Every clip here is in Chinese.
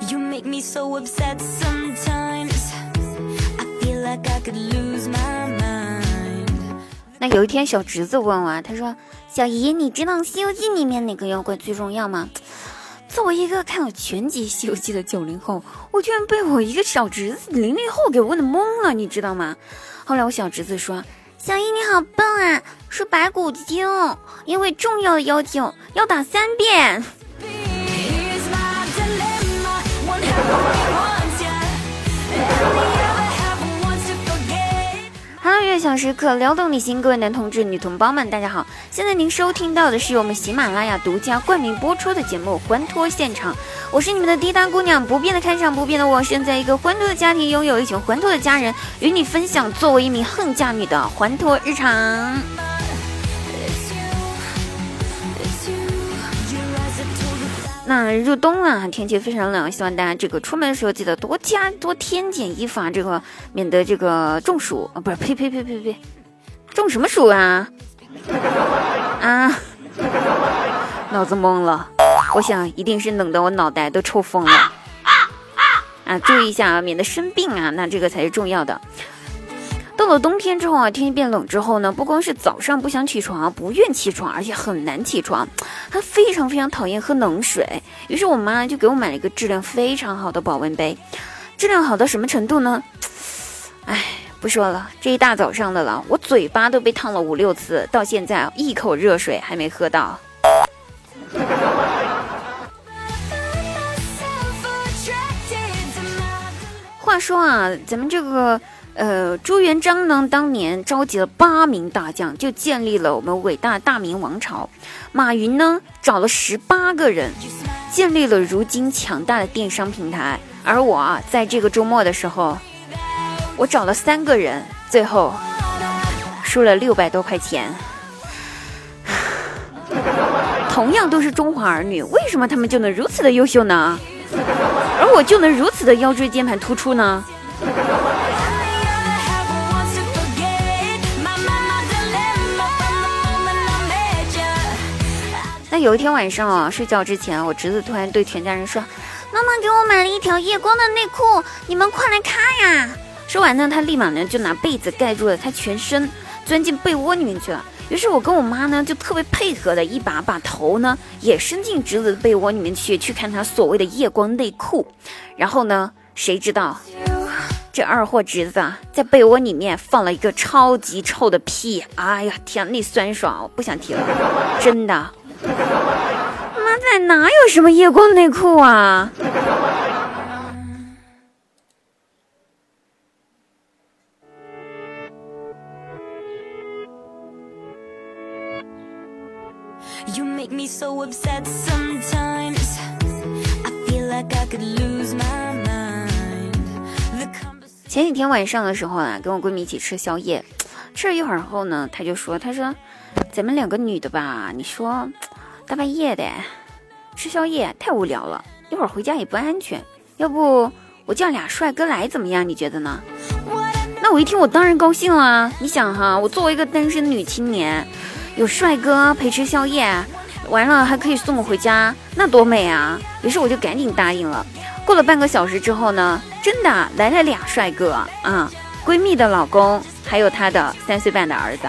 You make me so upset sometimes. I feel like I could lose my mind. 那有一天，小侄子问我，他说：“小姨，你知道《西游记》里面哪个妖怪最重要吗？”作为一个看了全集《西游记》的九零后，我居然被我一个小侄子零零后给问的懵了，你知道吗？后来我小侄子说：“小姨你好笨啊，是白骨精，因为重要的妖精要打三遍。” Hello，悦享时刻撩动你心，各位男同志、女同胞们，大家好！现在您收听到的是由我们喜马拉雅独家冠名播出的节目《欢脱现场》，我是你们的滴答姑娘，不变的开场，不变的我，身在一个欢脱的家庭，拥有一群欢脱的家人，与你分享作为一名恨嫁女的欢脱日常。那入冬了，天气非常冷，希望大家这个出门的时候记得多加多添件衣服啊，这个免得这个中暑啊，不是，呸呸呸呸呸，中什么暑啊？啊，脑子懵了，我想一定是冷得我脑袋都抽风了。啊，注意一下啊，免得生病啊，那这个才是重要的。到了冬天之后啊，天气变冷之后呢，不光是早上不想起床、不愿起床，而且很难起床，他非常非常讨厌喝冷水。于是我妈就给我买了一个质量非常好的保温杯，质量好到什么程度呢？哎，不说了，这一大早上的了，我嘴巴都被烫了五六次，到现在一口热水还没喝到。说啊，咱们这个呃朱元璋呢，当年召集了八名大将，就建立了我们伟大大明王朝。马云呢，找了十八个人，建立了如今强大的电商平台。而我啊，在这个周末的时候，我找了三个人，最后输了六百多块钱。同样都是中华儿女，为什么他们就能如此的优秀呢？而我就能如此的腰椎间盘突出呢. 那有一天晚上啊，睡觉之前，我侄子突然对全家人说：“妈妈给我买了一条夜光的内裤，你们快来看呀！”说完呢，他立马呢就拿被子盖住了他全身，钻进被窝里面去了。于是我跟我妈呢就特别配合的，一把把头呢也伸进侄子的被窝里面去，去看他所谓的夜光内裤。然后呢，谁知道这二货侄子啊，在被窝里面放了一个超级臭的屁！哎呀，天，那酸爽，我不想提了，真的。妈在哪有什么夜光内裤啊？You make me so upset sometimes. I feel like I could lose my mind. The 前几天晚上的时候啊，跟我闺蜜一起吃宵夜，吃了一会儿后呢，她就说：“她说，咱们两个女的吧，你说大半夜的吃宵夜太无聊了，一会儿回家也不安全，要不我叫俩帅哥来怎么样？你觉得呢？”那我一听，我当然高兴啦！你想哈，我作为一个单身女青年，有帅哥陪吃宵夜，完了还可以送我回家，那多美啊！于是我就赶紧答应了。过了半个小时之后呢，真的来了俩帅哥啊，闺蜜的老公，还有她的三岁半的儿子。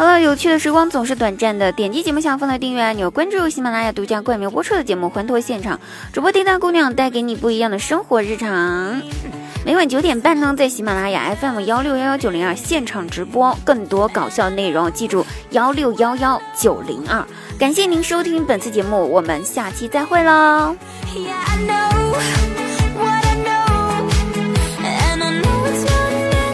好了，有趣的时光总是短暂的，点击节目下方的订阅按钮，关注喜马拉雅独家冠名播出的节目《欢脱现场》，主播滴答姑娘带给你不一样的生活日常。每晚九点半呢，在喜马拉雅 FM 幺六幺幺九零二现场直播，更多搞笑内容，记住幺六幺幺九零二。感谢您收听本次节目，我们下期再会喽。Yeah, I know.